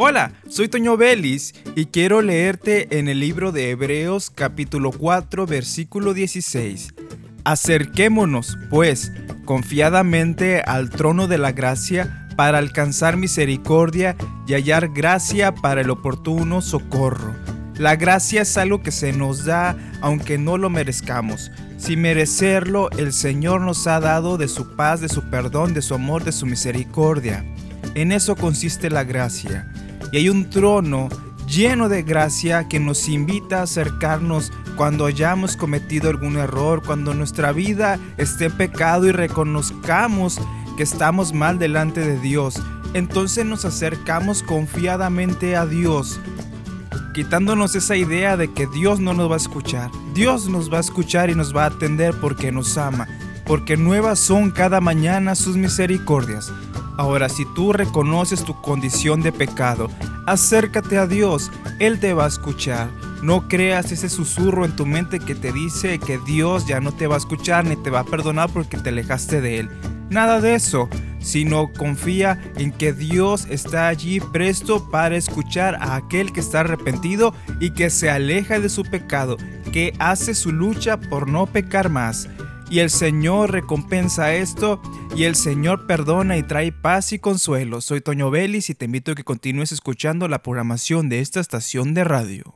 Hola, soy Toño Belis y quiero leerte en el libro de Hebreos capítulo 4 versículo 16. Acerquémonos, pues, confiadamente al trono de la gracia para alcanzar misericordia y hallar gracia para el oportuno socorro. La gracia es algo que se nos da aunque no lo merezcamos. Sin merecerlo, el Señor nos ha dado de su paz, de su perdón, de su amor, de su misericordia. En eso consiste la gracia y hay un trono lleno de gracia que nos invita a acercarnos cuando hayamos cometido algún error, cuando nuestra vida esté en pecado y reconozcamos que estamos mal delante de Dios. Entonces nos acercamos confiadamente a Dios, quitándonos esa idea de que Dios no nos va a escuchar. Dios nos va a escuchar y nos va a atender porque nos ama, porque nuevas son cada mañana sus misericordias. Ahora, si tú reconoces tu condición de pecado, acércate a Dios, Él te va a escuchar. No creas ese susurro en tu mente que te dice que Dios ya no te va a escuchar ni te va a perdonar porque te alejaste de Él. Nada de eso, sino confía en que Dios está allí presto para escuchar a aquel que está arrepentido y que se aleja de su pecado, que hace su lucha por no pecar más y el Señor recompensa esto y el Señor perdona y trae paz y consuelo. Soy Toño Vélez y te invito a que continúes escuchando la programación de esta estación de radio.